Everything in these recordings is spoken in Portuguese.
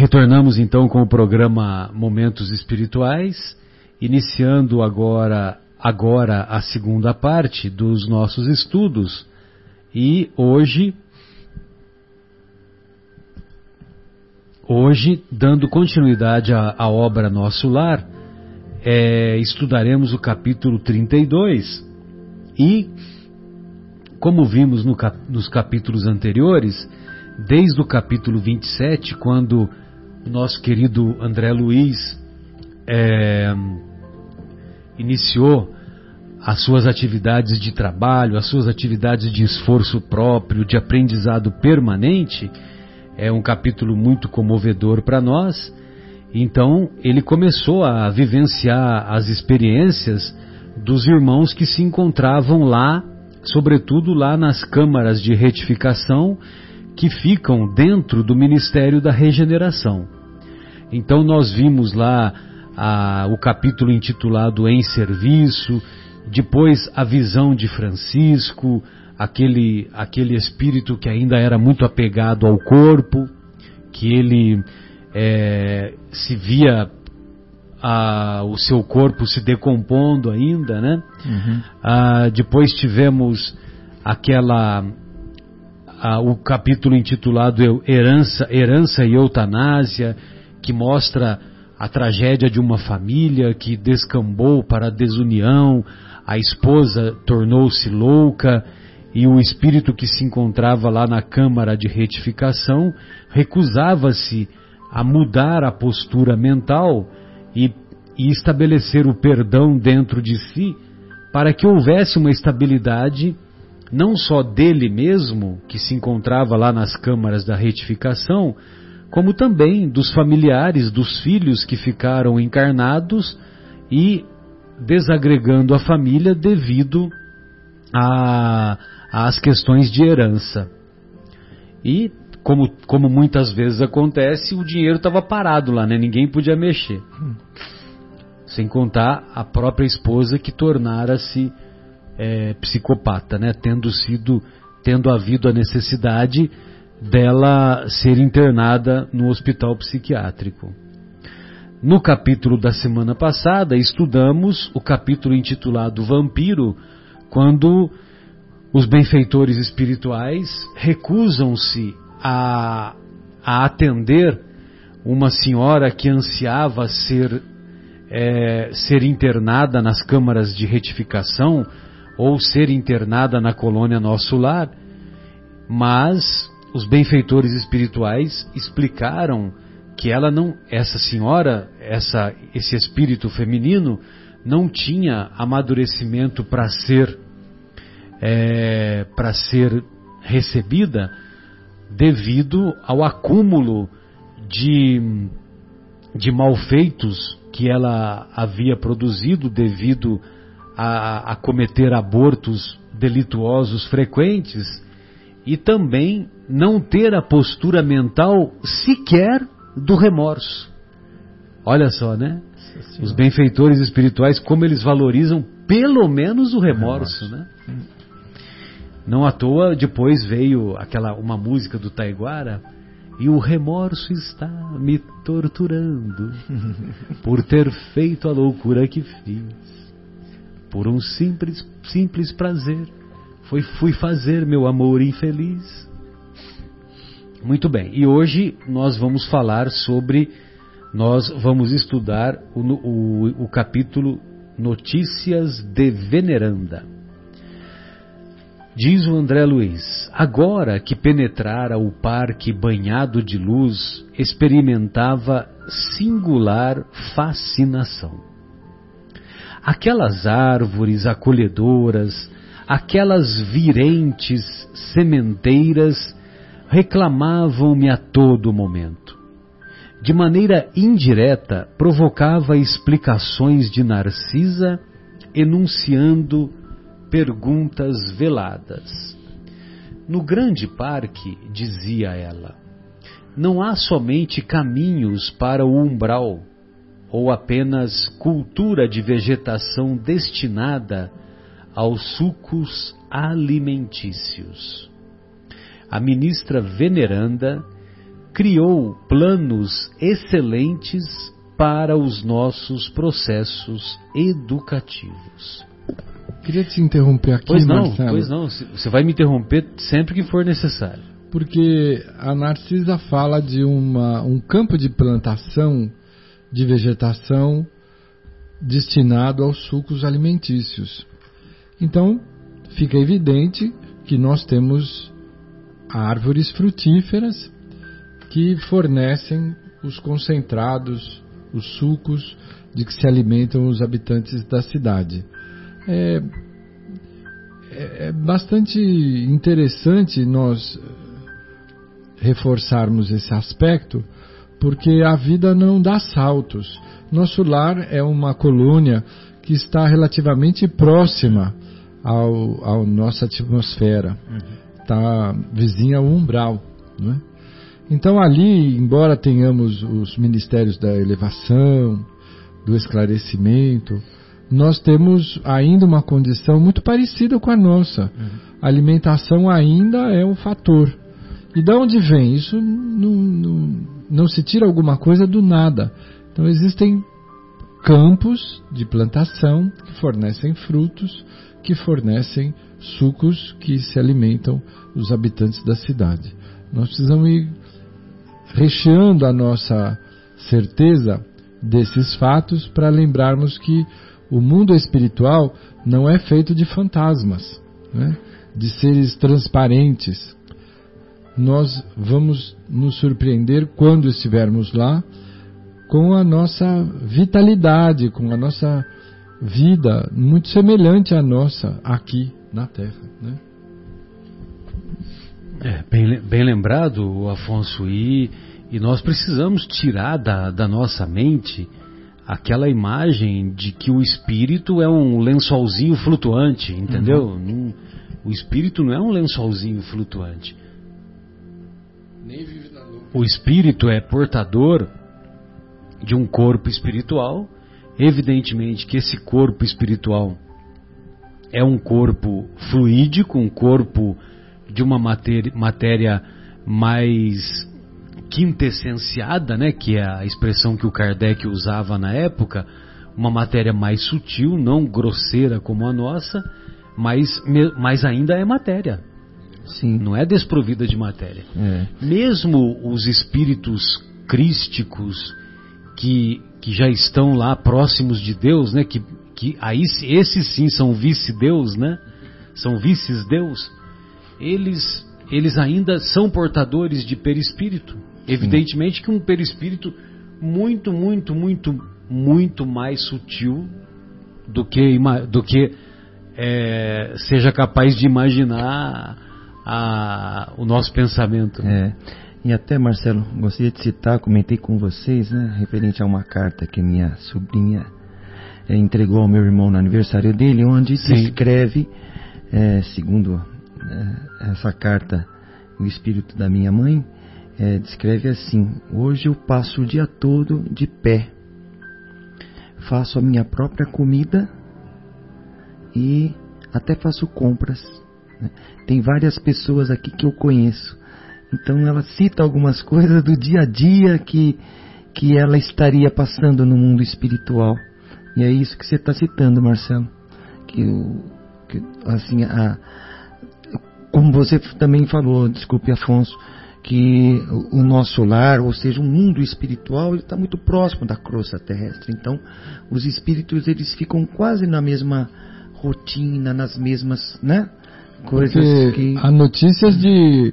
Retornamos então com o programa Momentos Espirituais, iniciando agora agora a segunda parte dos nossos estudos. E hoje hoje, dando continuidade à, à obra Nosso Lar, é, estudaremos o capítulo 32 e, como vimos no cap, nos capítulos anteriores, desde o capítulo 27, quando nosso querido André Luiz é, iniciou as suas atividades de trabalho, as suas atividades de esforço próprio, de aprendizado permanente, é um capítulo muito comovedor para nós. Então, ele começou a vivenciar as experiências dos irmãos que se encontravam lá, sobretudo lá nas câmaras de retificação que ficam dentro do Ministério da Regeneração. Então nós vimos lá a, o capítulo intitulado Em Serviço, depois a visão de Francisco, aquele, aquele espírito que ainda era muito apegado ao corpo, que ele é, se via a, o seu corpo se decompondo ainda, né? Uhum. Ah, depois tivemos aquela o capítulo intitulado Herança, Herança e Eutanásia, que mostra a tragédia de uma família que descambou para a desunião, a esposa tornou-se louca e o espírito que se encontrava lá na câmara de retificação recusava-se a mudar a postura mental e, e estabelecer o perdão dentro de si para que houvesse uma estabilidade não só dele mesmo, que se encontrava lá nas câmaras da retificação, como também dos familiares, dos filhos que ficaram encarnados e desagregando a família devido às questões de herança. E, como, como muitas vezes acontece, o dinheiro estava parado lá, né? ninguém podia mexer. Sem contar a própria esposa que tornara-se é, psicopata, né? Tendo sido, tendo havido a necessidade dela ser internada no hospital psiquiátrico. No capítulo da semana passada, estudamos o capítulo intitulado Vampiro, quando os benfeitores espirituais recusam-se a, a, atender uma senhora que ansiava ser, é, ser internada nas câmaras de retificação ou ser internada na colônia Nosso Lar, mas os benfeitores espirituais explicaram que ela não, essa senhora, essa, esse espírito feminino não tinha amadurecimento para ser é, para ser recebida devido ao acúmulo de, de malfeitos que ela havia produzido devido a, a cometer abortos delituosos frequentes e também não ter a postura mental sequer do remorso. Olha só, né? Os benfeitores espirituais, como eles valorizam pelo menos o remorso, né? Não à toa, depois veio aquela uma música do Taiguara, e o remorso está me torturando por ter feito a loucura que fiz por um simples, simples prazer. Foi, fui fazer meu amor infeliz. Muito bem, e hoje nós vamos falar sobre, nós vamos estudar o, o, o capítulo Notícias de Veneranda. Diz o André Luiz: Agora que penetrara o parque banhado de luz, experimentava singular fascinação aquelas árvores acolhedoras, aquelas virentes sementeiras reclamavam-me a todo momento. De maneira indireta, provocava explicações de Narcisa, enunciando perguntas veladas. No grande parque, dizia ela, não há somente caminhos para o umbral, ou apenas cultura de vegetação destinada aos sucos alimentícios. A ministra veneranda criou planos excelentes para os nossos processos educativos. Queria te interromper aqui, Pois não, Marcelo. pois não. Você vai me interromper sempre que for necessário. Porque a Narcisa fala de uma, um campo de plantação de vegetação destinado aos sucos alimentícios. Então, fica evidente que nós temos árvores frutíferas que fornecem os concentrados, os sucos de que se alimentam os habitantes da cidade. É, é, é bastante interessante nós reforçarmos esse aspecto, porque a vida não dá saltos. Nosso lar é uma colônia que está relativamente próxima ao, ao nossa atmosfera, está vizinha ao umbral. Não é? Então, ali, embora tenhamos os ministérios da elevação, do esclarecimento, nós temos ainda uma condição muito parecida com a nossa. A alimentação ainda é um fator. E de onde vem? Isso não, não, não se tira alguma coisa do nada. Então, existem campos de plantação que fornecem frutos, que fornecem sucos que se alimentam os habitantes da cidade. Nós precisamos ir recheando a nossa certeza desses fatos para lembrarmos que o mundo espiritual não é feito de fantasmas, né? de seres transparentes. Nós vamos nos surpreender quando estivermos lá com a nossa vitalidade, com a nossa vida muito semelhante à nossa aqui na Terra. Né? É, bem, bem lembrado, Afonso, e, e nós precisamos tirar da, da nossa mente aquela imagem de que o espírito é um lençolzinho flutuante, entendeu? Uhum. o espírito não é um lençolzinho flutuante. O espírito é portador de um corpo espiritual. Evidentemente que esse corpo espiritual é um corpo fluídico, um corpo de uma matéria, matéria mais quintessenciada, né, que é a expressão que o Kardec usava na época, uma matéria mais sutil, não grosseira como a nossa, mas, mas ainda é matéria. Sim. Não é desprovida de matéria. É. Mesmo os espíritos crísticos que, que já estão lá próximos de Deus, né, que, que aí esses sim são vice-deus, né? São vices-deus. Eles eles ainda são portadores de perispírito. Evidentemente que um perispírito muito, muito, muito, muito mais sutil do que, do que é, seja capaz de imaginar a, o nosso pensamento. É. E até, Marcelo, gostaria de citar, comentei com vocês, né, referente a uma carta que minha sobrinha é, entregou ao meu irmão no aniversário dele, onde Sim. descreve, é, segundo é, essa carta, o espírito da minha mãe, é, descreve assim: Hoje eu passo o dia todo de pé, faço a minha própria comida e até faço compras. Né? Tem várias pessoas aqui que eu conheço. Então ela cita algumas coisas do dia a dia que, que ela estaria passando no mundo espiritual. E é isso que você está citando, Marcelo. Que, o, que assim, a, como você também falou, desculpe Afonso, que o nosso lar, ou seja, o mundo espiritual, ele está muito próximo da crosta terrestre. Então, os espíritos eles ficam quase na mesma rotina, nas mesmas, né, coisas que há notícias de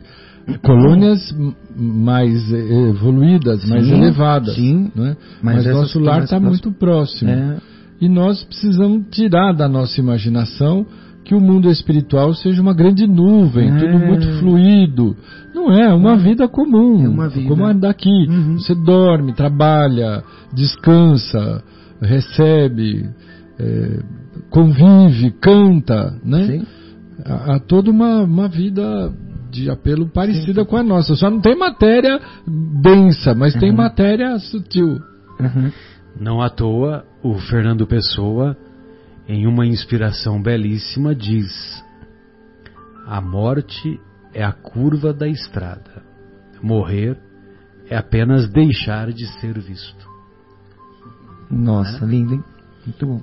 colônias mais evoluídas, mais Sim, elevadas. sim. não é? Mas Mas, nosso lar mais está muito próximo. é, E nós precisamos tirar da nossa imaginação que o mundo espiritual seja uma grande nuvem, É. tudo muito fluido. Não é, é uma vida comum, É uma vida. como a daqui. Uhum. Você dorme, trabalha, descansa, recebe, eh, convive, canta, né? sim. Há, há toda uma, uma vida de apelo parecida com a nossa. Só não tem matéria densa, mas tem Uhum. matéria sutil. Uhum. Não à toa, o Fernando Pessoa, em uma inspiração belíssima, diz: A morte é a curva da estrada. Morrer é apenas deixar de ser visto. Nossa, é? lindo, hein? Muito bom.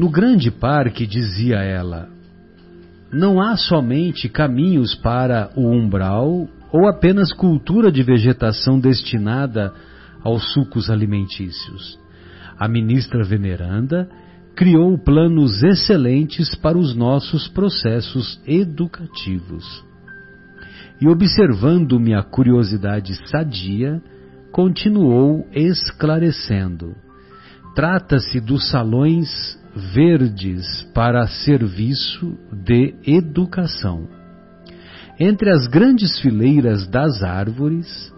No grande parque, dizia ela, não há somente caminhos para o umbral ou apenas cultura de vegetação destinada aos sucos alimentícios. A ministra veneranda criou planos excelentes para os nossos processos educativos. E observando-me a curiosidade sadia, continuou esclarecendo. Trata-se dos salões verdes para serviço de educação. Entre as grandes fileiras das árvores,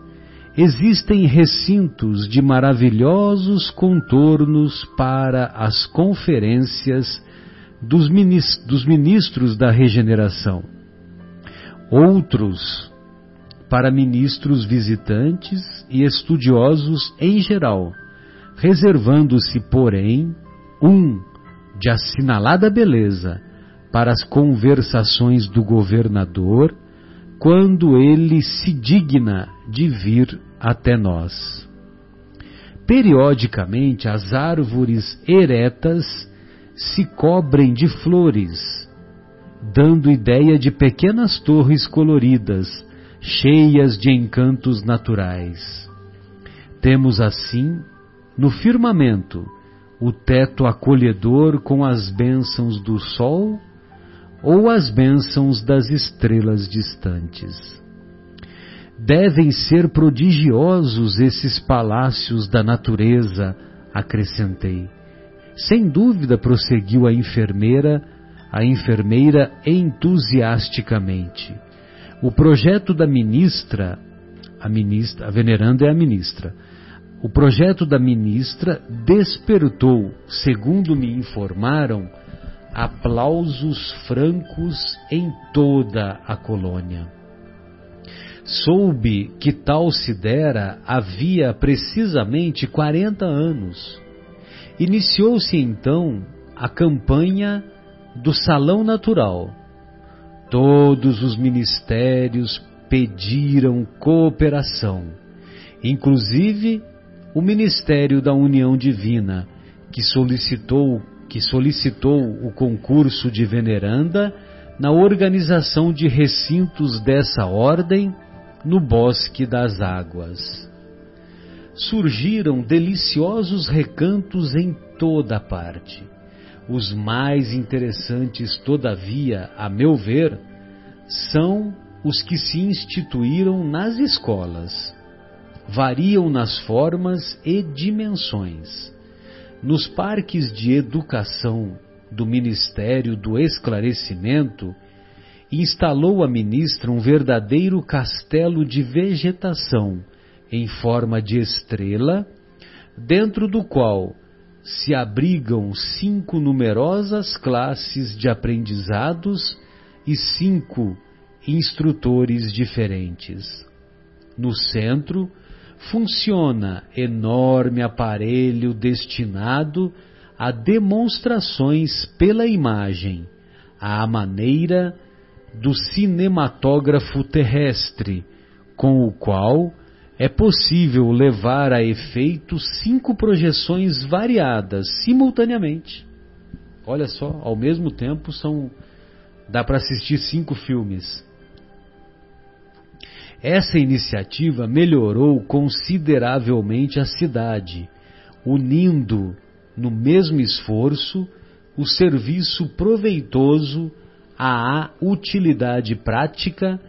existem recintos de maravilhosos contornos para as conferências dos ministros da regeneração. Outros para ministros visitantes e estudiosos em geral, reservando-se, porém, um de assinalada beleza para as conversações do governador quando ele se digna de vir até nós. Periodicamente as árvores eretas se cobrem de flores, dando ideia de pequenas torres coloridas, cheias de encantos naturais. Temos assim, no firmamento, o teto acolhedor com as bênçãos do sol ou as bênçãos das estrelas distantes. Devem ser prodigiosos esses palácios da natureza, acrescentei. Sem dúvida, prosseguiu a enfermeira, a enfermeira entusiasticamente. O projeto da ministra, a ministra, a veneranda é a ministra, o projeto da ministra despertou, segundo me informaram, aplausos francos em toda a colônia. Soube que tal se dera havia precisamente 40 anos. Iniciou-se então a campanha do Salão Natural. Todos os ministérios pediram cooperação, inclusive o Ministério da União Divina, que solicitou, que solicitou o concurso de veneranda na organização de recintos dessa ordem no Bosque das Águas. Surgiram deliciosos recantos em toda parte. Os mais interessantes, todavia, a meu ver, são os que se instituíram nas escolas variam nas formas e dimensões. Nos parques de educação do Ministério do Esclarecimento, instalou a ministra um verdadeiro castelo de vegetação em forma de estrela, dentro do qual se abrigam cinco numerosas classes de aprendizados e cinco instrutores diferentes. No centro, funciona enorme aparelho destinado a demonstrações pela imagem, à maneira do cinematógrafo terrestre, com o qual é possível levar a efeito cinco projeções variadas simultaneamente. Olha só, ao mesmo tempo são dá para assistir cinco filmes. Essa iniciativa melhorou consideravelmente a cidade, unindo no mesmo esforço o serviço proveitoso à utilidade prática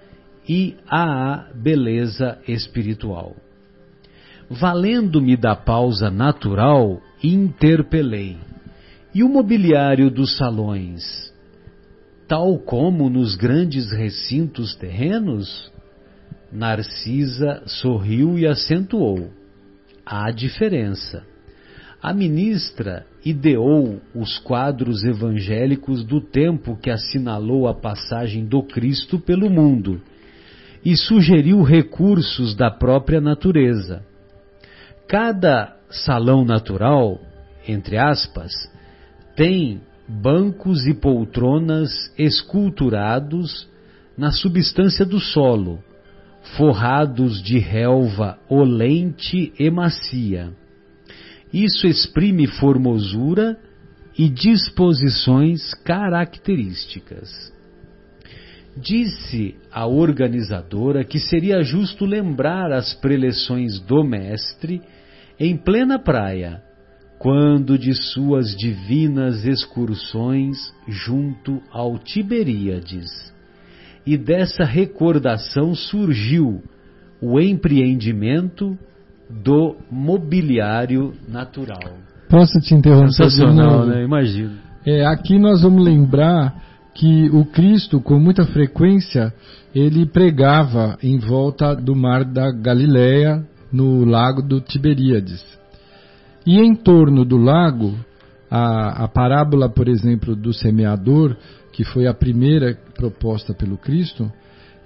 e à beleza espiritual. Valendo-me da pausa natural, interpelei. E o mobiliário dos salões? Tal como nos grandes recintos terrenos? Narcisa sorriu e acentuou: há diferença. A ministra ideou os quadros evangélicos do tempo que assinalou a passagem do Cristo pelo mundo e sugeriu recursos da própria natureza. Cada salão natural, entre aspas, tem bancos e poltronas esculturados na substância do solo forrados de relva olente e macia. Isso exprime formosura e disposições características. Disse a organizadora que seria justo lembrar as preleções do mestre em plena praia, quando de suas divinas excursões junto ao Tiberíades. E dessa recordação surgiu o empreendimento do mobiliário natural. Posso te interromper? Sensacional, né? Imagino. É, aqui nós vamos lembrar que o Cristo, com muita frequência, ele pregava em volta do mar da Galileia, no lago do Tiberíades. E em torno do lago, a, a parábola, por exemplo, do semeador, que foi a primeira proposta pelo Cristo,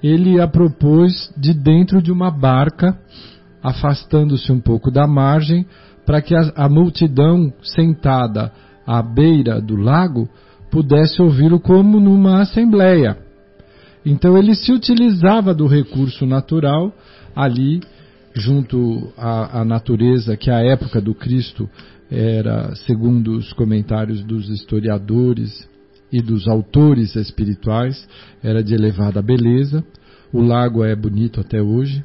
ele a propôs de dentro de uma barca, afastando-se um pouco da margem, para que a, a multidão sentada à beira do lago pudesse ouvi-lo como numa assembleia. Então ele se utilizava do recurso natural ali, junto à, à natureza que à época do Cristo era, segundo os comentários dos historiadores e dos autores espirituais, era de elevada beleza. O lago é bonito até hoje.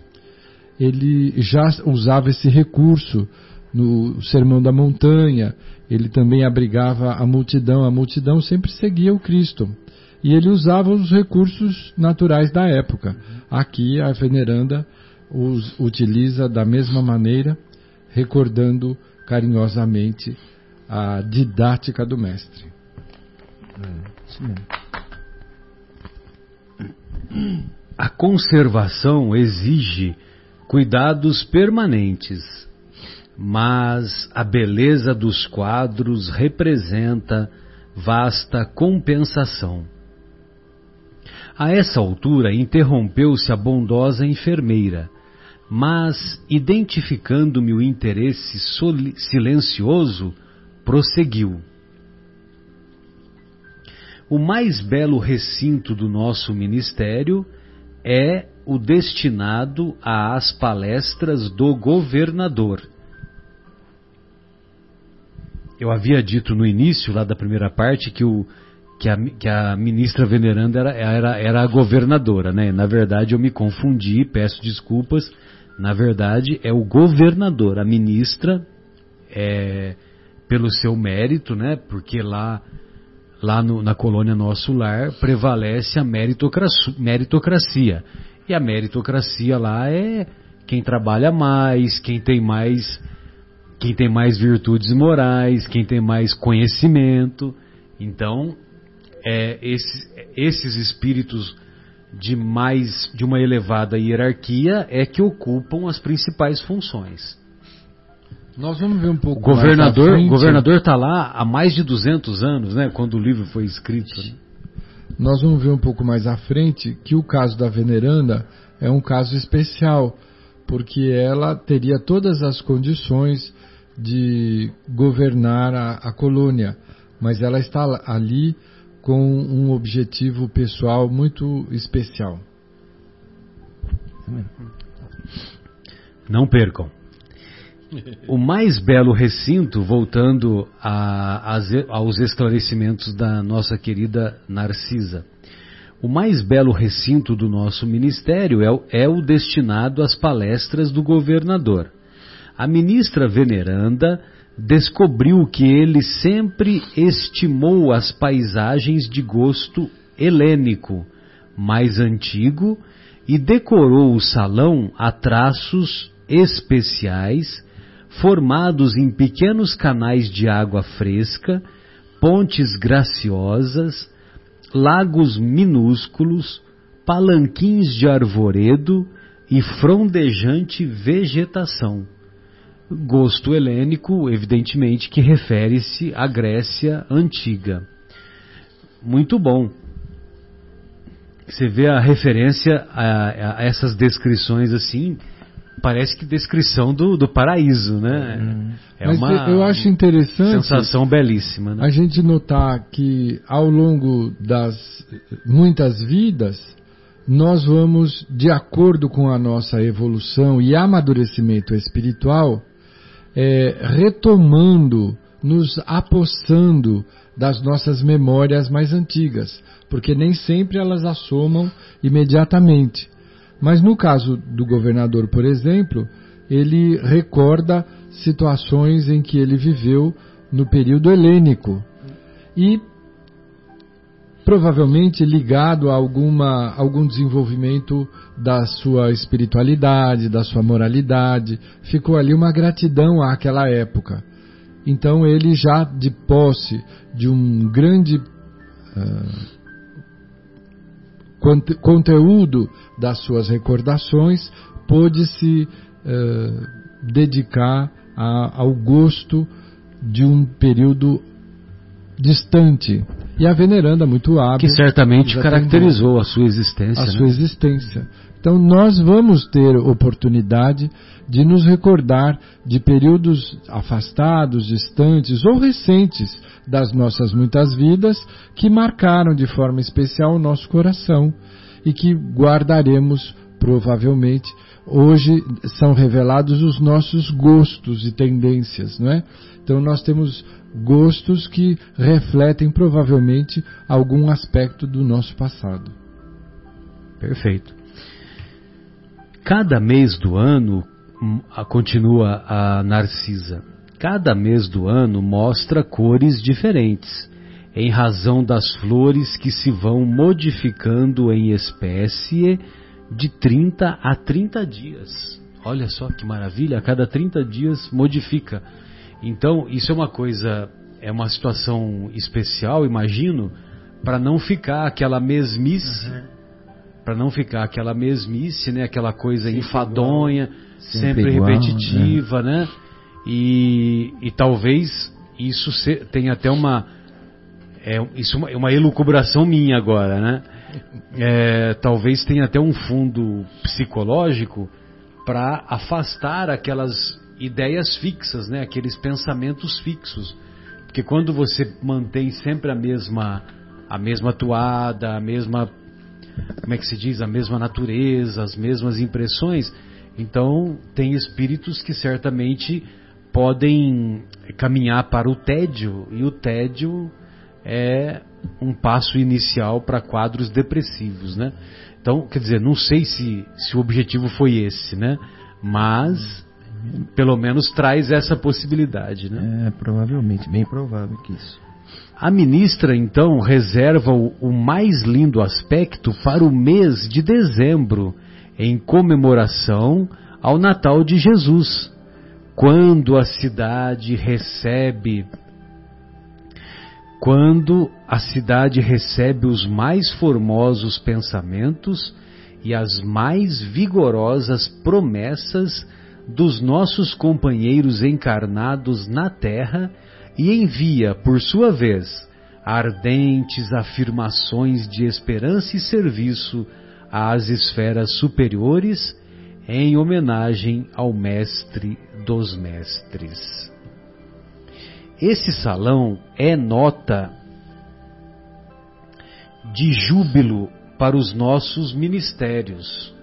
Ele já usava esse recurso no Sermão da Montanha, ele também abrigava a multidão, a multidão sempre seguia o Cristo. E ele usava os recursos naturais da época. Aqui a veneranda os utiliza da mesma maneira, recordando carinhosamente a didática do mestre. A conservação exige cuidados permanentes mas a beleza dos quadros representa vasta compensação. A essa altura interrompeu-se a bondosa enfermeira, mas, identificando-me o interesse silencioso, prosseguiu. O mais belo recinto do nosso ministério é o destinado às palestras do governador eu havia dito no início, lá da primeira parte, que, o, que, a, que a ministra veneranda era, era, era a governadora, né? Na verdade, eu me confundi, peço desculpas. Na verdade, é o governador. A ministra, é, pelo seu mérito, né? Porque lá, lá no, na colônia Nosso Lar prevalece a meritocracia, meritocracia. E a meritocracia lá é quem trabalha mais, quem tem mais quem tem mais virtudes morais, quem tem mais conhecimento. Então, é, esses, esses espíritos de mais de uma elevada hierarquia é que ocupam as principais funções. Nós vamos ver um pouco. O governador, o governador está lá há mais de 200 anos, né, quando o livro foi escrito. Né? Nós vamos ver um pouco mais à frente que o caso da veneranda é um caso especial, porque ela teria todas as condições de governar a, a colônia, mas ela está ali com um objetivo pessoal muito especial. Não percam. O mais belo recinto, voltando a, aos esclarecimentos da nossa querida Narcisa, o mais belo recinto do nosso ministério é, é o destinado às palestras do governador. A ministra veneranda descobriu que ele sempre estimou as paisagens de gosto helênico, mais antigo, e decorou o salão a traços especiais, formados em pequenos canais de água fresca, pontes graciosas, lagos minúsculos, palanquins de arvoredo e frondejante vegetação gosto helênico, evidentemente, que refere-se à Grécia antiga. Muito bom. Você vê a referência a, a essas descrições assim, parece que descrição do, do paraíso, né? Hum. É Mas uma eu acho interessante sensação belíssima. Né? A gente notar que ao longo das muitas vidas nós vamos, de acordo com a nossa evolução e amadurecimento espiritual, é, retomando, nos apossando das nossas memórias mais antigas, porque nem sempre elas assomam imediatamente. Mas no caso do governador, por exemplo, ele recorda situações em que ele viveu no período helênico e provavelmente ligado a alguma, algum desenvolvimento da sua espiritualidade, da sua moralidade. Ficou ali uma gratidão àquela época. Então ele já de posse de um grande uh, conteúdo das suas recordações, pôde se uh, dedicar a, ao gosto de um período distante. E a veneranda muito hábil. Que certamente caracterizou a sua existência. A né? sua existência. Então nós vamos ter oportunidade de nos recordar de períodos afastados, distantes ou recentes das nossas muitas vidas que marcaram de forma especial o nosso coração e que guardaremos provavelmente. Hoje são revelados os nossos gostos e tendências, não é? Então nós temos gostos que refletem provavelmente algum aspecto do nosso passado. Perfeito. Cada mês do ano, hum, continua a Narcisa, cada mês do ano mostra cores diferentes, em razão das flores que se vão modificando em espécie de 30 a 30 dias. Olha só que maravilha, a cada 30 dias modifica. Então, isso é uma coisa, é uma situação especial, imagino, para não ficar aquela mesmice, uhum. Para não ficar aquela mesmice, né, aquela coisa sempre enfadonha, sempre, sempre igual, repetitiva, né? né? E, e talvez isso tenha até uma é, isso é uma elucubração minha agora, né? É, talvez tenha até um fundo psicológico para afastar aquelas ideias fixas, né? aqueles pensamentos fixos. Porque quando você mantém sempre a mesma a mesma toada, a mesma como é que se diz, a mesma natureza, as mesmas impressões, então tem espíritos que certamente podem caminhar para o tédio e o tédio é um passo inicial para quadros depressivos, né? Então, quer dizer, não sei se, se o objetivo foi esse, né? Mas pelo menos traz essa possibilidade, né? É, provavelmente, bem provável que isso. A ministra, então, reserva o, mais lindo aspecto para o mês de dezembro, em comemoração ao Natal de Jesus, quando a cidade recebe quando a cidade recebe os mais formosos pensamentos e as mais vigorosas promessas dos nossos companheiros encarnados na Terra e envia, por sua vez, ardentes afirmações de esperança e serviço às esferas superiores em homenagem ao Mestre dos Mestres. Esse salão é nota de júbilo para os nossos ministérios.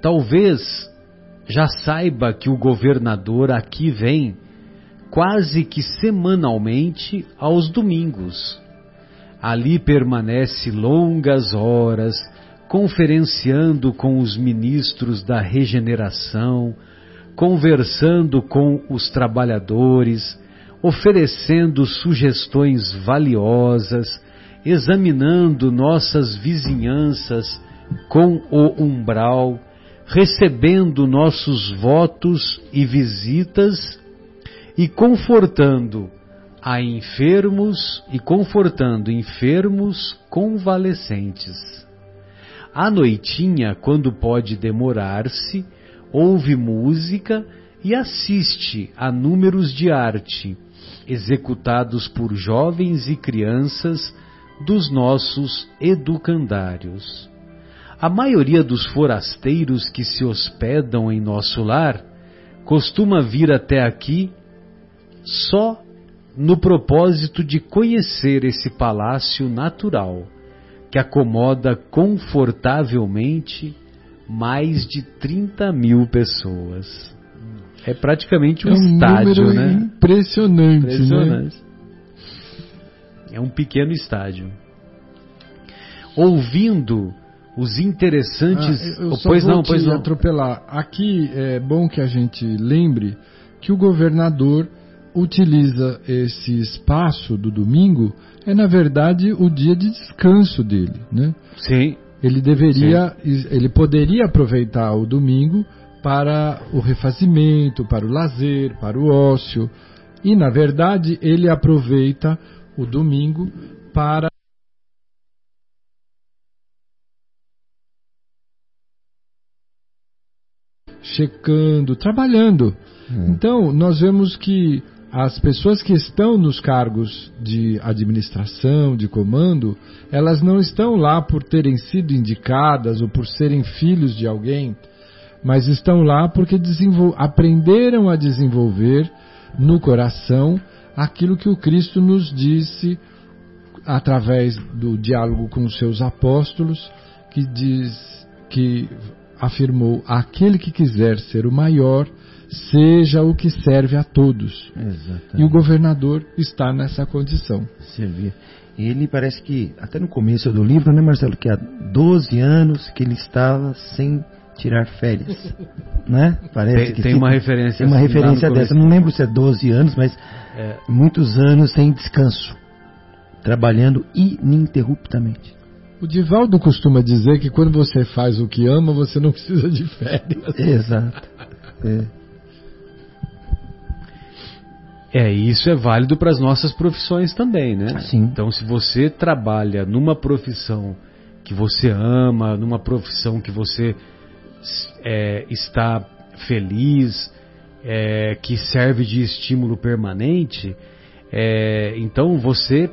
Talvez já saiba que o governador aqui vem quase que semanalmente aos domingos. Ali permanece longas horas conferenciando com os ministros da regeneração, conversando com os trabalhadores, oferecendo sugestões valiosas, examinando nossas vizinhanças com o umbral recebendo nossos votos e visitas e confortando a enfermos e confortando enfermos convalescentes. À noitinha, quando pode demorar-se, ouve música e assiste a números de arte executados por jovens e crianças dos nossos educandários. A maioria dos forasteiros que se hospedam em nosso lar costuma vir até aqui só no propósito de conhecer esse palácio natural, que acomoda confortavelmente mais de 30 mil pessoas. É praticamente um, é um estádio, né? Impressionante, né? Impressionante. É um pequeno estádio. Ouvindo os interessantes. Ah, eu Oh, só pois vou não, pois não. atropelar. Aqui é bom que a gente lembre que o governador utiliza esse espaço do domingo é na verdade o dia de descanso dele, né? Sim, Ele deveria, ele poderia aproveitar o domingo para o refazimento, para o lazer, para o ócio. E na verdade ele aproveita o domingo para checando, trabalhando. Então, nós vemos que as pessoas que estão nos cargos de administração, de comando, elas não estão lá por terem sido indicadas ou por serem filhos de alguém, mas estão lá porque aprenderam a desenvolver no coração aquilo que o Cristo nos disse através do diálogo com os seus apóstolos, que diz que afirmou: aquele que quiser ser o maior, seja o que serve a todos. Exatamente. E o governador está nessa condição. servir. Ele parece que, até no começo do livro, né, Marcelo, que há 12 anos que ele estava sem tirar férias. né? Parece tem, que tem uma referência tem uma assim referência dessa. Não lembro se é 12 anos, mas É. muitos anos sem descanso. Trabalhando ininterruptamente. O Divaldo costuma dizer que quando você faz o que ama, você não precisa de férias. Exato. É. É, isso é válido para as nossas profissões também, né? Sim. Então, se você trabalha numa profissão que você ama, numa profissão que você é, está feliz, é, que serve de estímulo permanente, é, então você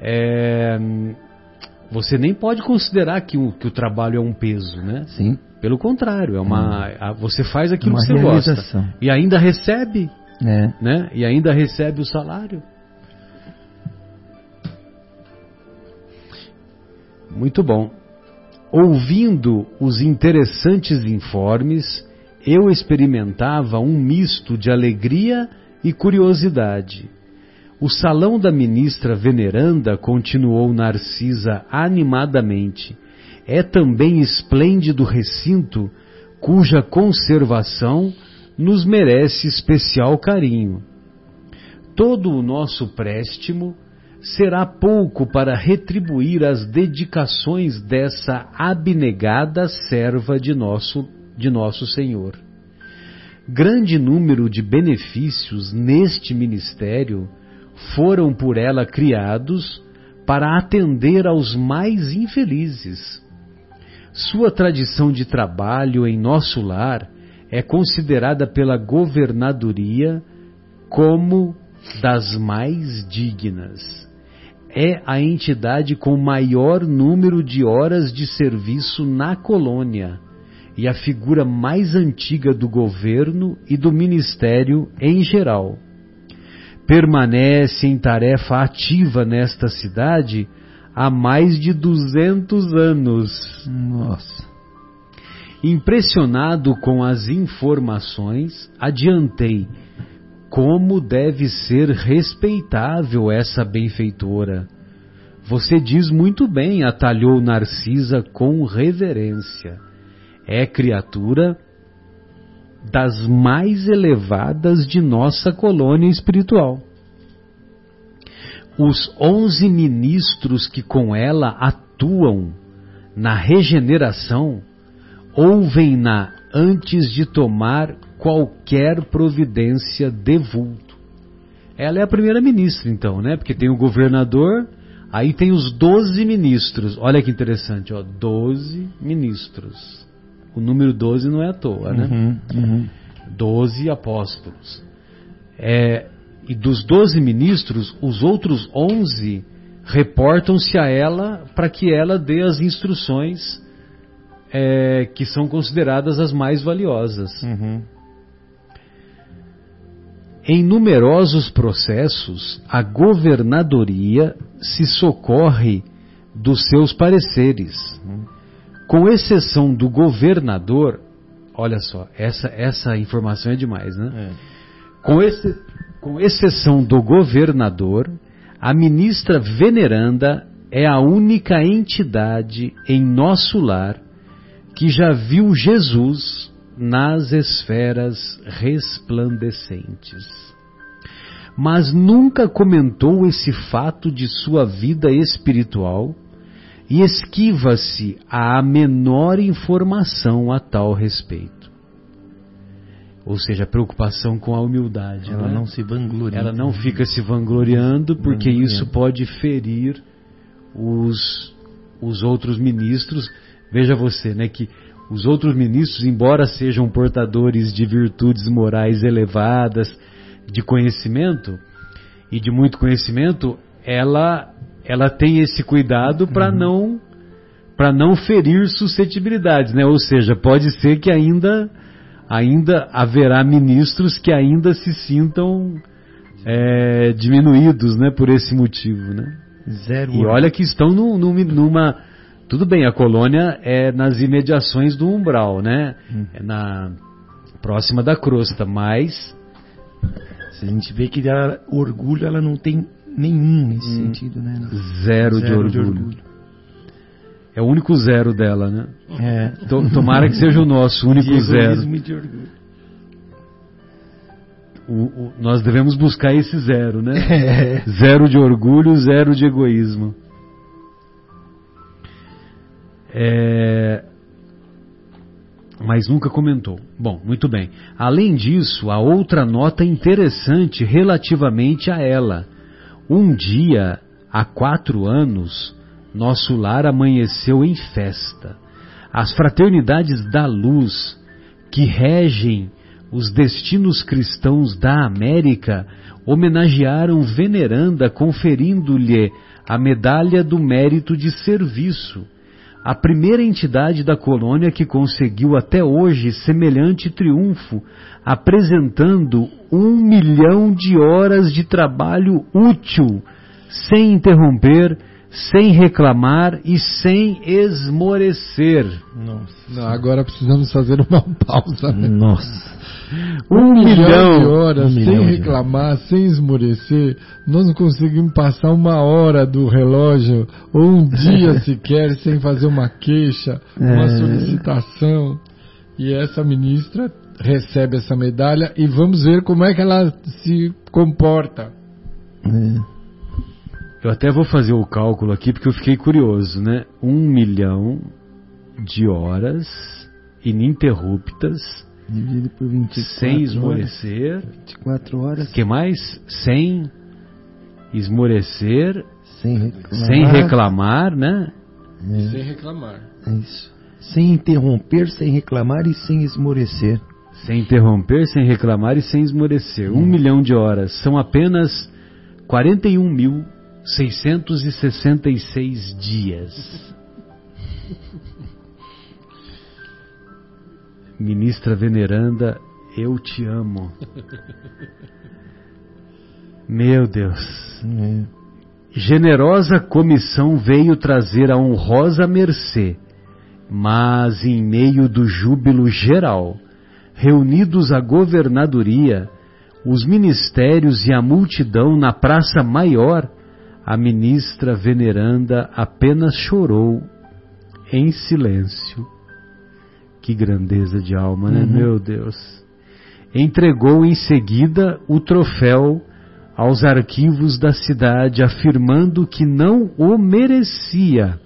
é, você nem pode considerar que o, que o trabalho é um peso, né? Sim. Pelo contrário, é uma, a- você faz aquilo Uma que você gosta realização. e ainda recebe É. né? E ainda recebe o salário. Muito bom. Ouvindo os interessantes informes, eu experimentava um misto de alegria e curiosidade. O salão da ministra veneranda, continuou Narcisa animadamente, é também esplêndido recinto cuja conservação nos merece especial carinho. Todo o nosso préstimo será pouco para retribuir as dedicações dessa abnegada serva de nosso, de nosso Senhor. Grande número de benefícios neste ministério foram por ela criados para atender aos mais infelizes. Sua tradição de trabalho em nosso lar é considerada pela governadoria como das mais dignas. É a entidade com maior número de horas de serviço na colônia e a figura mais antiga do governo e do ministério em geral. Permanece em tarefa ativa nesta cidade há mais de 200 anos. Nossa. Impressionado com as informações, adiantei como deve ser respeitável essa benfeitora. Você diz muito bem, atalhou Narcisa com reverência. É criatura das mais elevadas de nossa colônia espiritual. Os onze ministros que com ela atuam na regeneração ouvem-na antes de tomar qualquer providência de vulto. Ela é a primeira ministra, então, né? Porque tem o governador, aí tem os doze ministros. Olha que interessante, ó, doze ministros. O número 12 não é à toa, né? Uhum, uhum. Doze apóstolos. É, e dos doze ministros, os outros onze reportam-se a ela para que ela dê as instruções é, que são consideradas as mais valiosas. Uhum. Em numerosos processos, a governadoria se socorre dos seus pareceres. Com exceção do governador, olha só, essa, essa informação é demais, né? Com, esse, com exceção do governador, a ministra veneranda é a única entidade em nosso lar que já viu Jesus nas esferas resplandecentes. Mas nunca comentou esse fato de sua vida espiritual e esquiva-se a menor informação a tal respeito. Ou seja, a preocupação com a humildade. Ela né? não se vangloria. Ela não fica se vangloriando, porque isso pode ferir os, os outros ministros. Veja você, né, que os outros ministros, embora sejam portadores de virtudes morais elevadas, de conhecimento e de muito conhecimento, ela ela tem esse cuidado para não para não ferir suscetibilidades, né? Ou seja, pode ser que ainda ainda haverá ministros que ainda se sintam é, diminuídos, né? Por esse motivo, né? Zero. E olha que estão num- numa. Tudo bem, a colônia é nas imediações do umbral, né? É na próxima da crosta, mas Se a gente vê que ela, orgulho ela não tem nenhum nesse sentido, né? zero, de, orgulho. É o único zero dela, né? É. To- Tomara que seja o nosso único de zero. e de orgulho. O- o- nós devemos buscar esse zero, né? É. Zero de orgulho, zero de egoísmo. É, Mas nunca comentou. Bom, muito bem. Além disso, há outra nota interessante relativamente a ela. Um dia, há quatro anos, nosso lar amanheceu em festa. As fraternidades da luz, que regem os destinos cristãos da América, homenagearam Veneranda conferindo-lhe a medalha do mérito de serviço, a primeira entidade da colônia que conseguiu até hoje semelhante triunfo, apresentando um milhão de horas de trabalho útil, sem interromper, sem reclamar e sem esmorecer. Nossa. Não, agora precisamos fazer uma pausa. né? Nossa. Um, milhão, de horas, um sem reclamar, sem esmorecer, nós não conseguimos passar uma hora do relógio, ou um dia sequer, sem fazer uma queixa, uma É. solicitação. E essa ministra recebe essa medalha e vamos ver como é que ela se comporta. É. Eu até vou fazer o cálculo aqui porque eu fiquei curioso, né? Um milhão de horas ininterruptas, Dividido por 24 sem horas. esmorecer. 24 horas. que mais? Sem esmorecer, Sem reclamar. sem reclamar, né? É, Sem reclamar. é isso. Sem interromper, sem reclamar e sem esmorecer. Sem interromper, sem reclamar e sem esmorecer. Um milhão de horas. São apenas 41.666 dias. Ministra veneranda, eu te amo. Meu Deus. É. Generosa comissão veio trazer a honrosa mercê, mas em meio do júbilo geral, reunidos a governadoria, os ministérios e a multidão na praça maior, a ministra veneranda apenas chorou em silêncio. Que grandeza de alma, né? Uhum. Meu Deus. Entregou em seguida o troféu aos arquivos da cidade, afirmando que não o merecia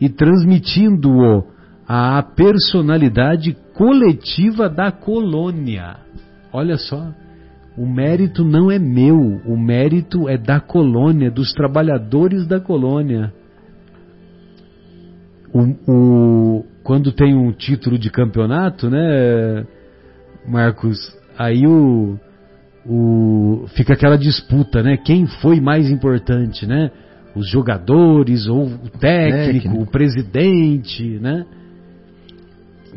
e transmitindo-o à personalidade coletiva da colônia. Olha só, o mérito não é meu, o mérito é da colônia, dos trabalhadores da colônia. O, o- quando tem um título de campeonato, né, Marcos? Aí o, o fica aquela disputa, né? Quem foi mais importante, né? Os jogadores ou o técnico, Técnico. o presidente, né?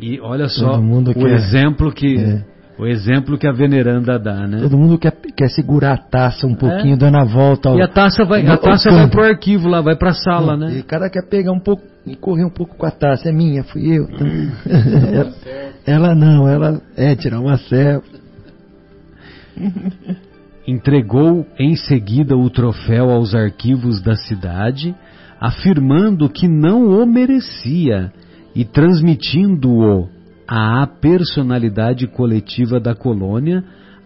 E olha só o exemplo que É. O exemplo que a veneranda dá, né? Todo mundo quer, quer segurar a taça um pouquinho, É. dando a volta. Ao, E a taça vai, a taça vai pro arquivo lá, vai pra sala, né? E o cara quer pegar um pouco e correr um pouco com a taça. É minha, fui eu. ela, ela não, ela é tirar uma selfie. Entregou em seguida o troféu aos arquivos da cidade, afirmando que não o merecia e transmitindo-o à personalidade coletiva da colônia,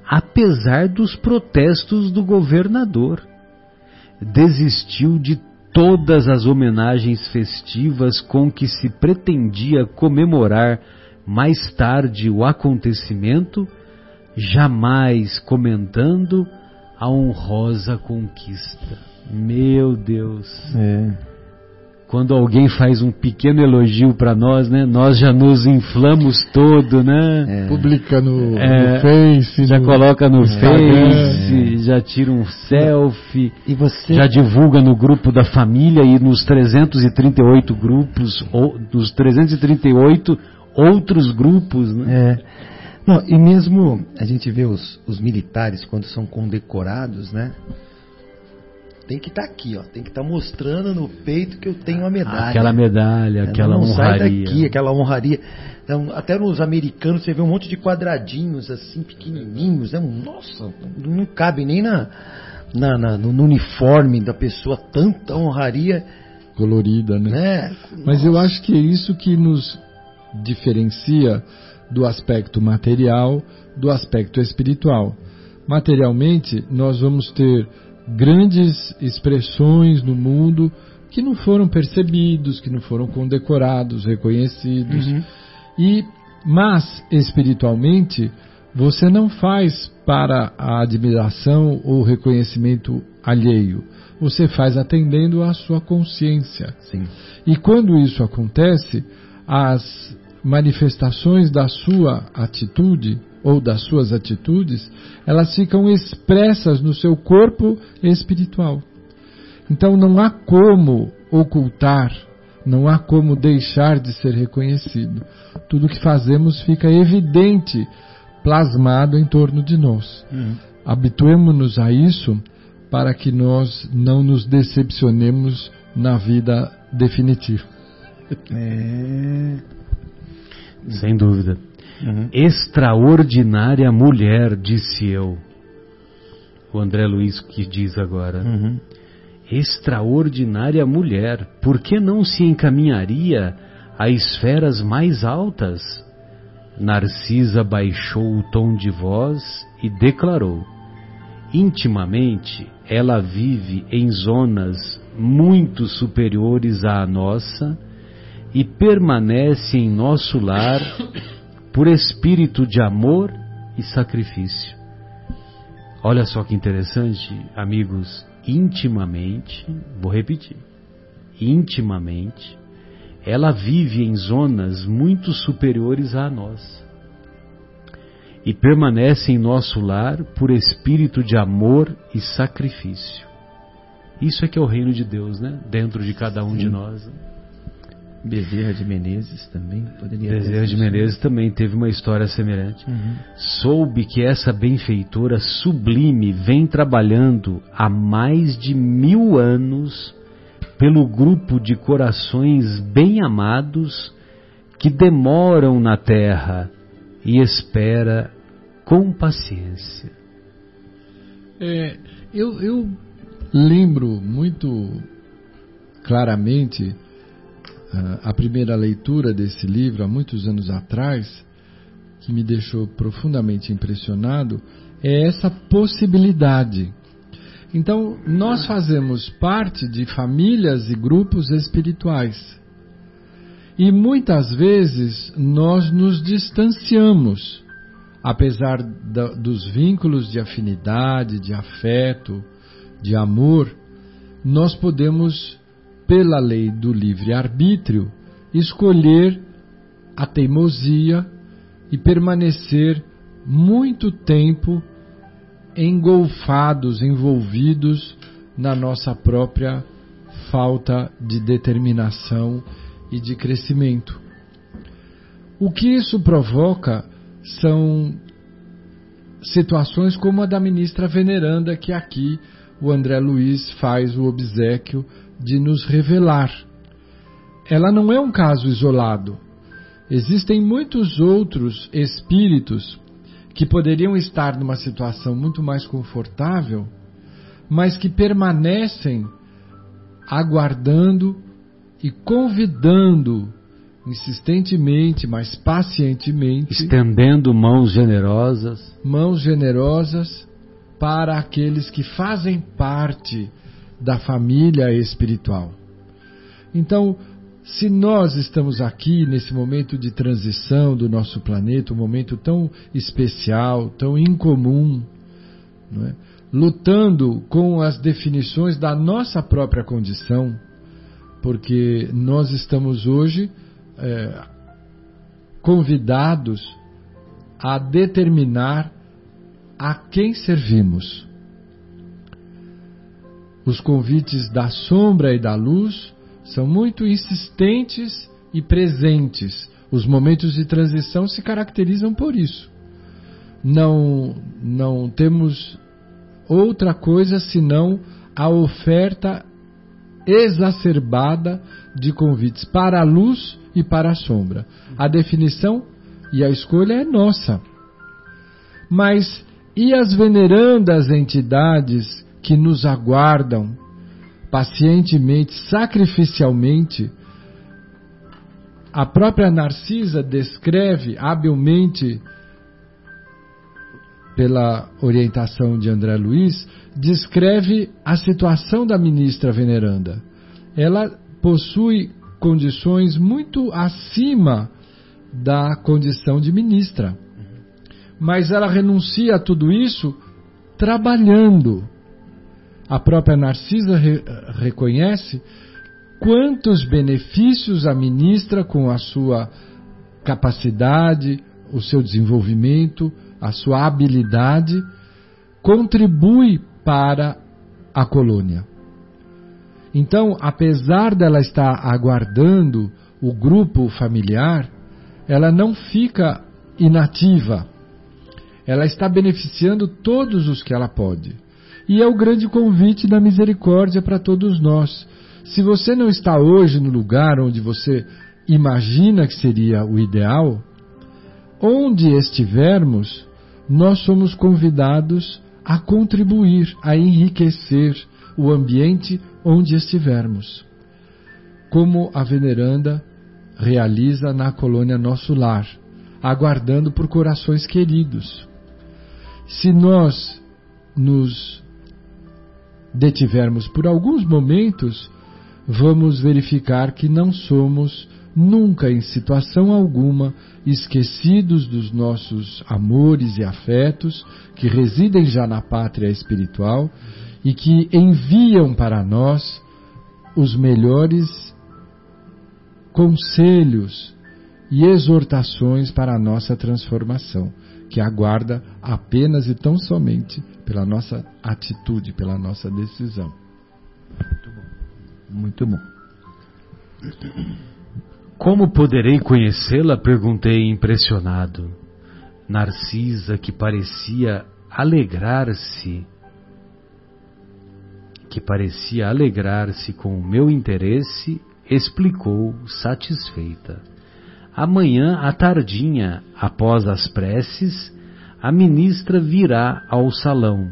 apesar dos protestos do governador. Desistiu de todas as homenagens festivas com que se pretendia comemorar mais tarde o acontecimento, jamais comentando a honrosa conquista. Meu Deus! É. Quando alguém faz um pequeno elogio para nós, né? Nós já nos inflamos todo, né? Publica no, É, no Face. Já no- coloca no. Face, já tira um selfie, E você. já divulga no grupo da família e nos 338 grupos, ou nos 338 outros grupos, né? É. Não, e mesmo a gente vê os, os militares quando são condecorados, né? Tem que estar aqui, ó. Tem que estar mostrando no peito que eu tenho a medalha. Aquela medalha, Ela aquela não sai honraria. daqui, aquela honraria. Então, até nos americanos você vê um monte de quadradinhos assim, pequenininhos. Né? Nossa, não cabe nem na, na- na- no, no uniforme da pessoa tanta honraria, Colorida, né? né? Mas eu acho que é isso que nos diferencia do aspecto material do aspecto espiritual. Materialmente, nós vamos ter grandes expressões no mundo que não foram percebidos, que não foram condecorados, reconhecidos. Uhum. E mas espiritualmente, você não faz para a admiração ou reconhecimento alheio. Você faz atendendo à sua consciência. Sim. E quando isso acontece, as manifestações da sua atitude ou das suas atitudes, elas ficam expressas no seu corpo espiritual. Então não há como ocultar, não há como deixar de ser reconhecido. Tudo que fazemos fica evidente, plasmado em torno de nós. Habituemos-nos a isso para que nós não nos decepcionemos na vida definitiva. É. Sem dúvida. Uhum. Extraordinária mulher, disse eu. O André Luiz que diz agora. Uhum. Extraordinária mulher, por que não se encaminharia a esferas mais altas? Narcisa baixou o tom de voz e declarou: Intimamente, ela vive em zonas muito superiores à nossa e permanece em nosso lar por espírito de amor e sacrifício. Olha só que interessante, amigos, intimamente, vou repetir, intimamente, ela vive em zonas muito superiores à nossa e permanece em nosso lar por espírito de amor e sacrifício. Isso é que é o reino de Deus, né? Dentro de cada um de nós. né? Bezerra de Menezes também poderia Bezerra de. Menezes também teve uma história semelhante. Uhum. Soube que essa benfeitora sublime vem trabalhando há mais de mil anos pelo grupo de corações bem amados que demoram na terra e espera com paciência. É, eu, eu lembro muito claramente a primeira leitura desse livro há muitos anos atrás, que me deixou profundamente impressionado, é essa possibilidade. Então, nós fazemos parte de famílias e grupos espirituais. E muitas vezes nós nos distanciamos, apesar da, dos vínculos de afinidade, de afeto, de amor, nós podemos, pela lei do livre-arbítrio, escolher a teimosia e permanecer muito tempo engolfados, envolvidos na nossa própria falta de determinação e de crescimento. O que isso provoca são situações como a da ministra veneranda, que aqui o André Luiz faz o obsequio de nos revelar. Ela não é um caso isolado. Existem muitos outros espíritos que poderiam estar numa situação muito mais confortável, mas que permanecem aguardando e convidando insistentemente, mas pacientemente, estendendo mãos generosas, mãos generosas para aqueles que fazem parte da família espiritual. Então, se nós estamos aqui nesse momento de transição do nosso planeta, um momento tão especial, tão incomum, é? lutando com as definições da nossa própria condição, porque nós estamos hoje é, convidados a determinar a quem servimos. Os convites da sombra e da luz são muito insistentes e presentes. Os momentos de transição se caracterizam por isso. Não, não temos outra coisa senão a oferta exacerbada de convites para a luz e para a sombra. A definição e a escolha é nossa. Mas e as venerandas entidades que nos aguardam pacientemente, sacrificialmente? A própria Narcisa descreve habilmente, pela orientação de André Luiz, descreve a situação da ministra veneranda. Ela possui condições muito acima da condição de ministra. Mas ela renuncia a tudo isso trabalhando. A própria Narcisa re reconhece quantos benefícios a ministra com a sua capacidade, o seu desenvolvimento, a sua habilidade, contribui para a colônia. Então, apesar dela estar aguardando o grupo familiar, ela não fica inativa. Ela está beneficiando todos os que ela pode. E é o grande convite da misericórdia para todos nós. Se você não está hoje no lugar onde você imagina que seria o ideal, onde estivermos, nós somos convidados a contribuir, a enriquecer o ambiente onde estivermos. Como a veneranda realiza na colônia Nosso Lar, aguardando por corações queridos. Se nós nos detivermos por alguns momentos, vamos verificar que não somos nunca em situação alguma esquecidos dos nossos amores e afetos que residem já na pátria espiritual e que enviam para nós os melhores conselhos e exortações para a nossa transformação, que aguarda apenas e tão somente pela nossa atitude, pela nossa decisão. Muito bom. Muito bom. Como poderei conhecê-la? perguntei impressionado. Narcisa, que parecia alegrar-se que parecia alegrar-se com o meu interesse, explicou satisfeita. Amanhã à tardinha, após as preces, a ministra virá ao salão,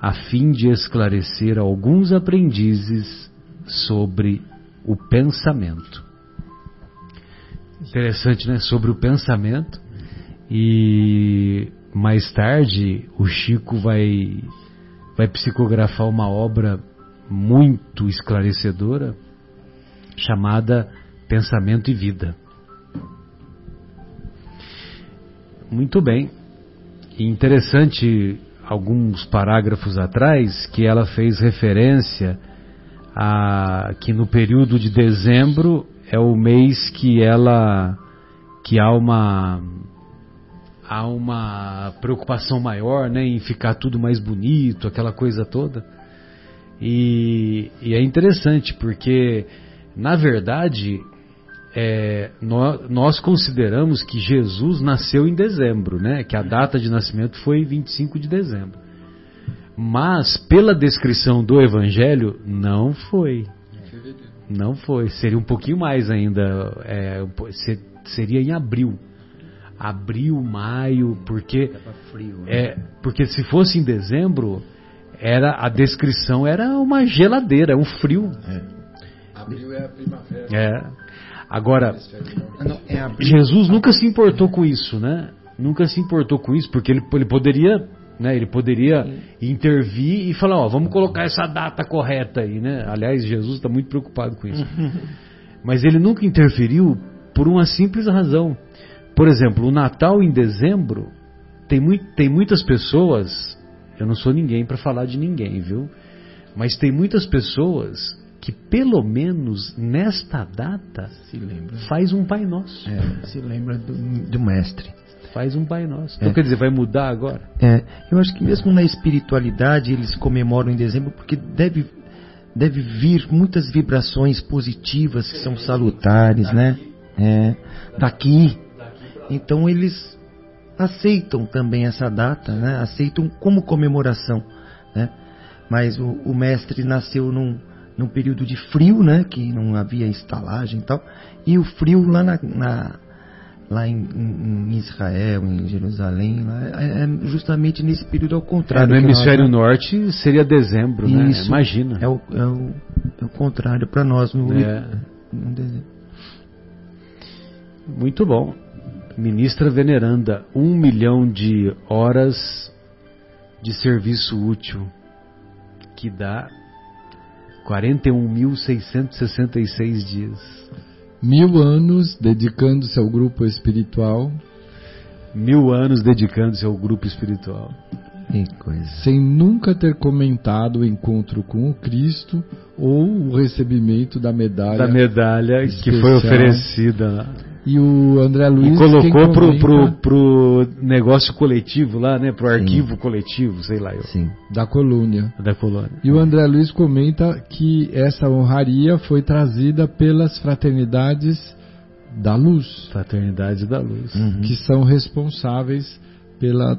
a fim de esclarecer alguns aprendizes sobre o pensamento. Interessante, né? Sobre o pensamento. E mais tarde o Chico vai vai psicografar uma obra muito esclarecedora chamada Pensamento e Vida. Muito bem. Interessante alguns parágrafos atrás que ela fez referência a que no período de dezembro é o mês que ela que há uma há uma preocupação maior, né, em ficar tudo mais bonito, aquela coisa toda. E, e é interessante porque, na verdade, é, nós, nós, consideramos que Jesus nasceu em dezembro, né? Que a data de nascimento foi 25 de dezembro. Mas, pela descrição do Evangelho, não foi. Não foi. Seria um pouquinho mais ainda. É, seria em abril. Abril, maio, porque. Frio, né? é, porque se fosse em dezembro, era a descrição era uma geladeira, um frio. É. Abril é a primavera. É. Agora, Jesus nunca se importou com isso, né? Nunca se importou com isso, porque ele, ele poderia, né? Ele poderia intervir e falar, ó, vamos colocar essa data correta aí, né? Aliás, Jesus está muito preocupado com isso. Mas ele nunca interferiu por uma simples razão. Por exemplo, o Natal em dezembro tem, muito, tem muitas pessoas. Eu não sou ninguém para falar de ninguém, viu? Mas tem muitas pessoas que pelo menos nesta data se lembra. faz um Pai Nosso. É, se lembra do, do mestre. Faz um Pai Nosso. Então É. quer dizer, vai mudar agora? É, eu acho que mesmo na espiritualidade eles comemoram em dezembro porque deve, deve vir muitas vibrações positivas que são salutares, né? É, daqui. Então eles aceitam também essa data, né? Aceitam como comemoração, né? Mas o, o mestre nasceu num, num período de frio, né? Que não havia estalagem e tal. E o frio lá na, na- lá em, em- Israel, em Jerusalém, lá, é, é justamente nesse período ao É, contrário. no que nós, hemisfério né? norte seria dezembro, né? Isso. Imagina. É o, é o, é o contrário para nós no, É. no dezembro. Muito bom. Ministra veneranda, um milhão de horas de serviço útil, que dá 41.666 dias. Mil anos dedicando-se ao grupo espiritual, Mil anos dedicando-se ao grupo espiritual. Que coisa. sem nunca ter comentado o encontro com o Cristo ou o recebimento da medalha. Da medalha que foi oferecida lá. E o André Luiz E colocou pro, pro, pro negócio coletivo lá, né? Pro Sim. arquivo coletivo, sei lá, eu, Sim. da colônia. da colônia. E o André Luiz comenta que essa honraria foi trazida pelas fraternidades da luz, Fraternidade da Luz. Uhum. que são responsáveis pela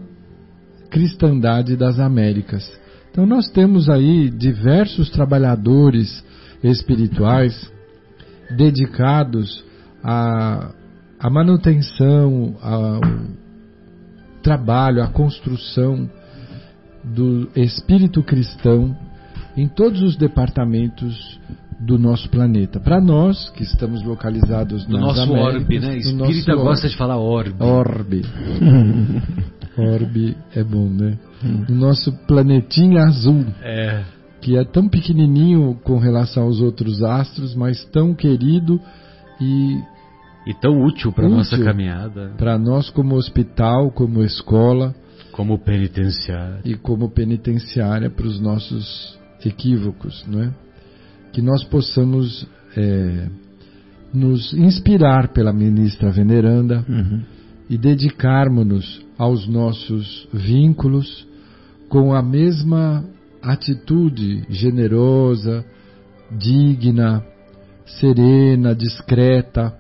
cristandade das Américas. Então nós temos aí diversos trabalhadores espirituais dedicados à, à manutenção, ao trabalho, à construção do espírito cristão em todos os departamentos do nosso planeta. Para nós, que estamos localizados Do nas nosso Américas, orbe, né? no Espírita nosso gosta de falar orbe. Orbe. Orbe é bom, né? No nosso planetinha azul, É. que é tão pequenininho com relação aos outros astros, mas tão querido e E tão útil para nossa caminhada, para nós como hospital, como escola como penitenciário. e como penitenciária para os nossos equívocos, não é? Que nós possamos é, nos inspirar pela ministra veneranda Uhum. e dedicarmos-nos aos nossos vínculos com a mesma atitude generosa, digna, serena, discreta,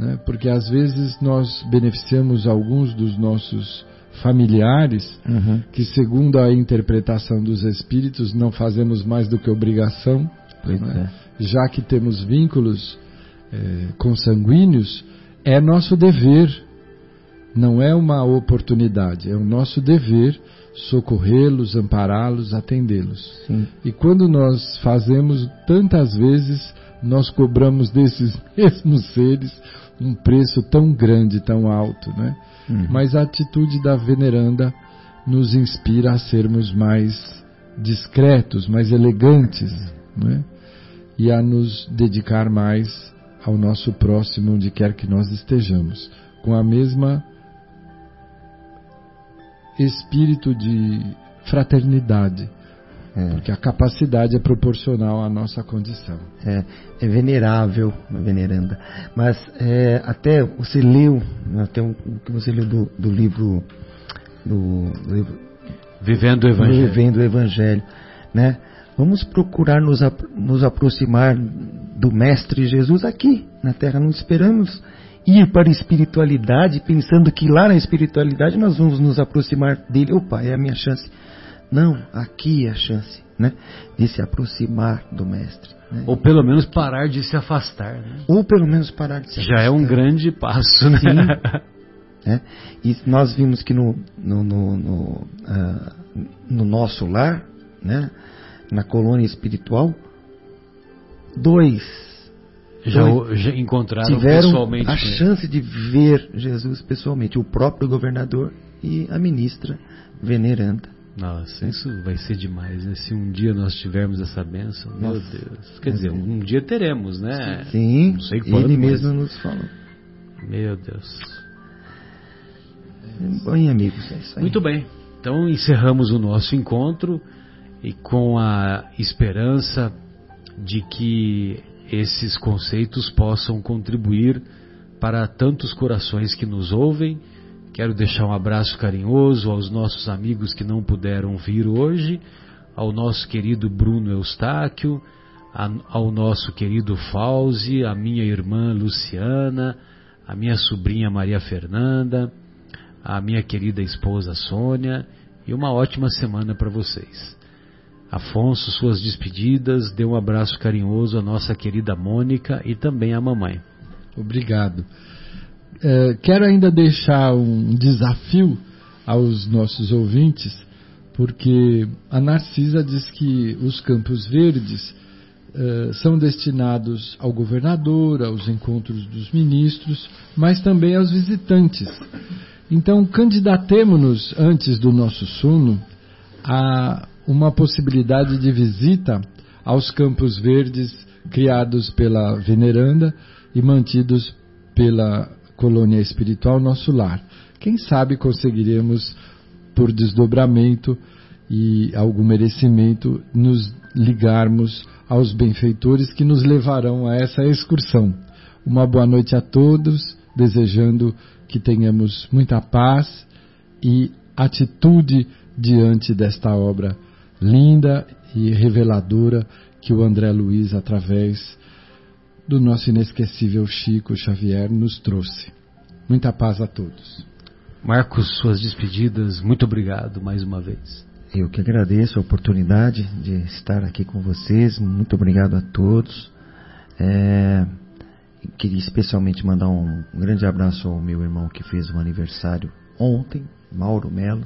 né? porque às vezes nós beneficiamos alguns dos nossos familiares Uhum. que, segundo a interpretação dos espíritos, não fazemos mais do que obrigação, né? é. já que temos vínculos eh, consanguíneos, é nosso dever, não é uma oportunidade, é o nosso dever socorrê-los, ampará-los, atendê-los. E quando nós fazemos, tantas vezes nós cobramos desses mesmos seres um preço tão grande, tão alto, né? Uhum. Mas a atitude da veneranda nos inspira a sermos mais discretos, mais elegantes, né? e a nos dedicar mais ao nosso próximo, onde quer que nós estejamos, com a mesma espírito de fraternidade, É. porque a capacidade é proporcional à nossa condição. É, é venerável, veneranda. Mas é, até você leu, até o o que você leu do, do livro do, do livro Vivendo o Evangelho. Vivendo o Evangelho, né? Vamos procurar nos, nos aproximar do Mestre Jesus aqui na Terra. Não esperamos ir para a espiritualidade pensando que lá na espiritualidade nós vamos nos aproximar dele. Opa, é a minha chance. Não, aqui é a chance né, de se aproximar do Mestre. Né? Ou pelo menos parar de se afastar. Né? Ou pelo menos parar de se Já afastar. é um grande passo, né? Sim. É, e nós vimos que no, no, no, no, uh, no nosso lar, né, na colônia espiritual, dois já, já encontraram tiveram pessoalmente a chance de ver Jesus pessoalmente, o próprio governador e a ministra veneranda. Nossa, isso vai ser demais, né? Se um dia nós tivermos essa bênção, meu Deus. Quer dizer, um dia teremos, né? Sim, Não sei quando, ele mesmo nos falou. Meu Deus. Bem, amigos, é isso aí. Muito bem. Então encerramos o nosso encontro e com a esperança de que esses conceitos possam contribuir para tantos corações que nos ouvem. Quero deixar um abraço carinhoso aos nossos amigos que não puderam vir hoje, ao nosso querido Bruno Eustáquio, ao nosso querido Fauzi, a minha irmã Luciana, a minha sobrinha Maria Fernanda, a minha querida esposa Sônia e uma ótima semana para vocês. Afonso, suas despedidas, dê um abraço carinhoso à nossa querida Mônica e também à mamãe. Obrigado. É, quero ainda deixar um desafio aos nossos ouvintes, porque a Narcisa diz que os Campos Verdes é, são destinados ao governador, aos encontros dos ministros, mas também aos visitantes. Então, candidatemos-nos antes do nosso sono a uma possibilidade de visita aos campos verdes criados pela veneranda e mantidos pela colônia espiritual Nosso Lar. Quem sabe conseguiremos, por desdobramento e algum merecimento, nos ligarmos aos benfeitores que nos levarão a essa excursão. Uma boa noite a todos, desejando que tenhamos muita paz e atitude diante desta obra linda e reveladora que o André Luiz, através do nosso inesquecível Chico Xavier, nos trouxe. Muita paz a todos. Marcos, suas despedidas, muito obrigado mais uma vez. Eu que agradeço a oportunidade de estar aqui com vocês, muito obrigado a todos. É, Queria especialmente mandar um, um grande abraço ao meu irmão que fez o aniversário ontem, Mauro Melo.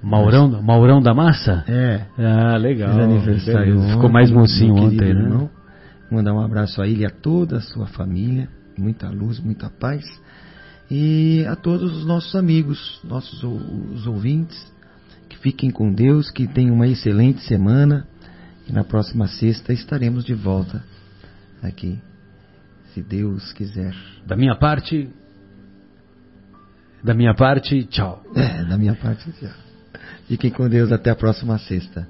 Maurão, Mas, Maurão da Massa? É. Ah, legal. Fez aniversário ontem, Ficou mais mocinho ontem, né? Irmão. Mandar um abraço a ele e a toda a sua família. Muita luz, muita paz. E a todos os nossos amigos, nossos os ouvintes. Que fiquem com Deus, que tenham uma excelente semana. E na próxima sexta estaremos de volta aqui se Deus quiser. Da minha parte, da minha parte, tchau. É, da minha parte, tchau. Fiquem com Deus até a próxima sexta.